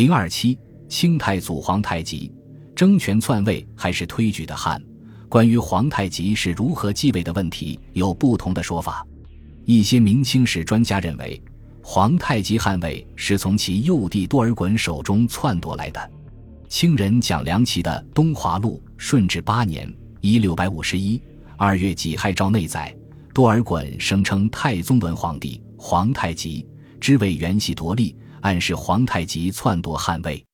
零二七，清太祖皇太极争权篡位还是推举的汉？关于皇太极是如何继位的问题，有不同的说法。一些明清史专家认为，皇太极汉位是从其幼弟多尔衮手中篡夺来的。清人蒋良奇的《东华录》顺治八年（一六五十一）二月己亥诏内载，多尔衮声称太宗文皇帝皇太极之位原系夺立，暗示皇太极篡夺汉位。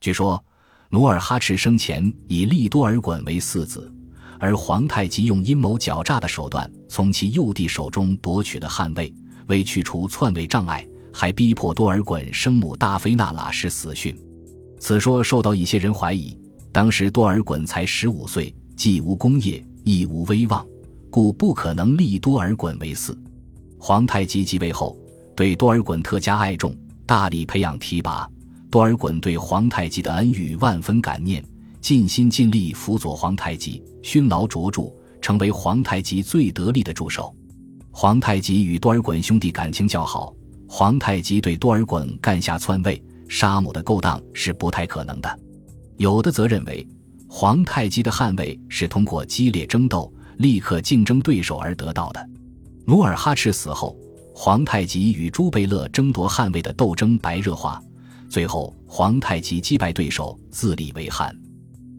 据说，努尔哈赤生前以立多尔衮为嗣子。而皇太极用阴谋狡诈的手段从其幼弟手中夺取了汉位，为去除篡位障碍，还逼迫多尔衮生母大妃那拉氏死讯。此说受到一些人怀疑。当时多尔衮才十五岁，既无功业，亦无威望，故不可能立多尔衮为嗣。皇太极继位后，对多尔衮特加爱重，大力培养提拔。多尔衮对皇太极的恩遇万分感念。尽心尽力辅佐皇太极，勋劳卓著，成为皇太极最得力的助手。皇太极与多尔衮兄弟感情较好，皇太极对多尔衮干下篡位、杀母的勾当是不太可能的。有的则认为，皇太极的汉位是通过激烈争斗、立刻竞争对手而得到的。努尔哈赤死后，皇太极与朱贝勒争夺汗位的斗争白热化，最后皇太极击败对手，自立为汉。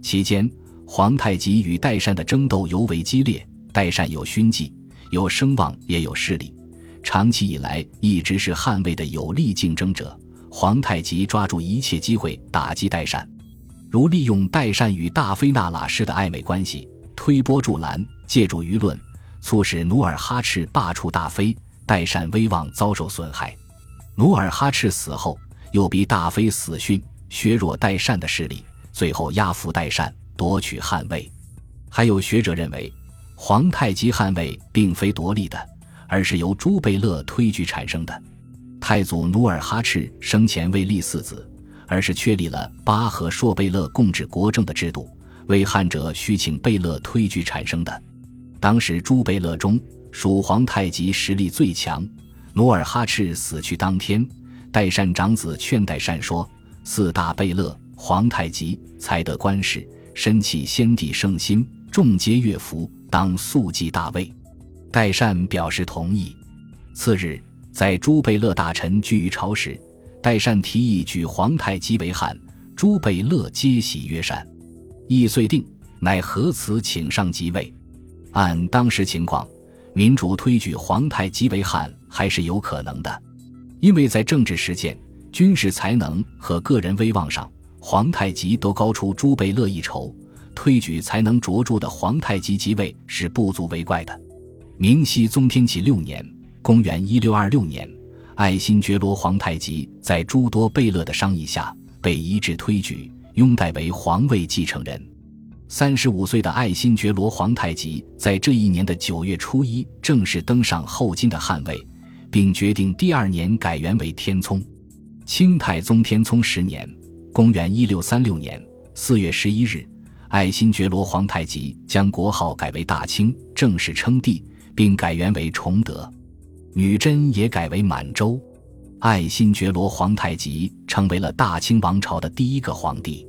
期间，皇太极与代善的争斗尤为激烈。代善有勋绩，有声望，也有势力，长期以来一直是汉位的有力竞争者。皇太极抓住一切机会打击代善，如利用代善与大妃那拉氏的暧昧关系，推波助澜，借助舆论，促使努尔哈赤罢黜大妃，代善威望遭受损害。努尔哈赤死后，又逼大妃死讯，削弱代善的势力。最后压服代善，夺取汉位。还有学者认为，皇太极汉位并非夺利的，而是由朱贝勒推举产生的。太祖努尔哈赤生前未立嗣子，而是确立了巴和硕贝勒共治国政的制度，为汉者需请贝勒推举产生的。当时朱贝勒中，属皇太极实力最强。努尔哈赤死去当天，代善长子劝代善说：“四大贝勒。”皇太极才得官事，身弃先帝圣心，众皆悦服，当速继大位。代善表示同意。次日，在朱贝勒大臣聚于朝时，代善提议举皇太极为汉，朱贝勒皆喜曰善。议遂定，乃何辞请上即位。按当时情况，民主推举皇太极为汉还是有可能的，因为在政治实践、军事才能和个人威望上。皇太极都高出朱贝勒一筹，推举才能卓著的皇太极即位是不足为怪的。明熹宗天启六年（公元1626年），爱新觉罗皇太极在诸多贝勒的商议下，被一致推举，拥戴为皇位继承人。三十五岁的爱新觉罗皇太极在这一年的九月初一正式登上后金的汗位，并决定第二年改元为天聪。清太宗天聪十年。公元一六三六年四月十一日，爱新觉罗皇太极将国号改为大清，正式称帝，并改元为崇德。女真也改为满洲。爱新觉罗皇太极成为了大清王朝的第一个皇帝。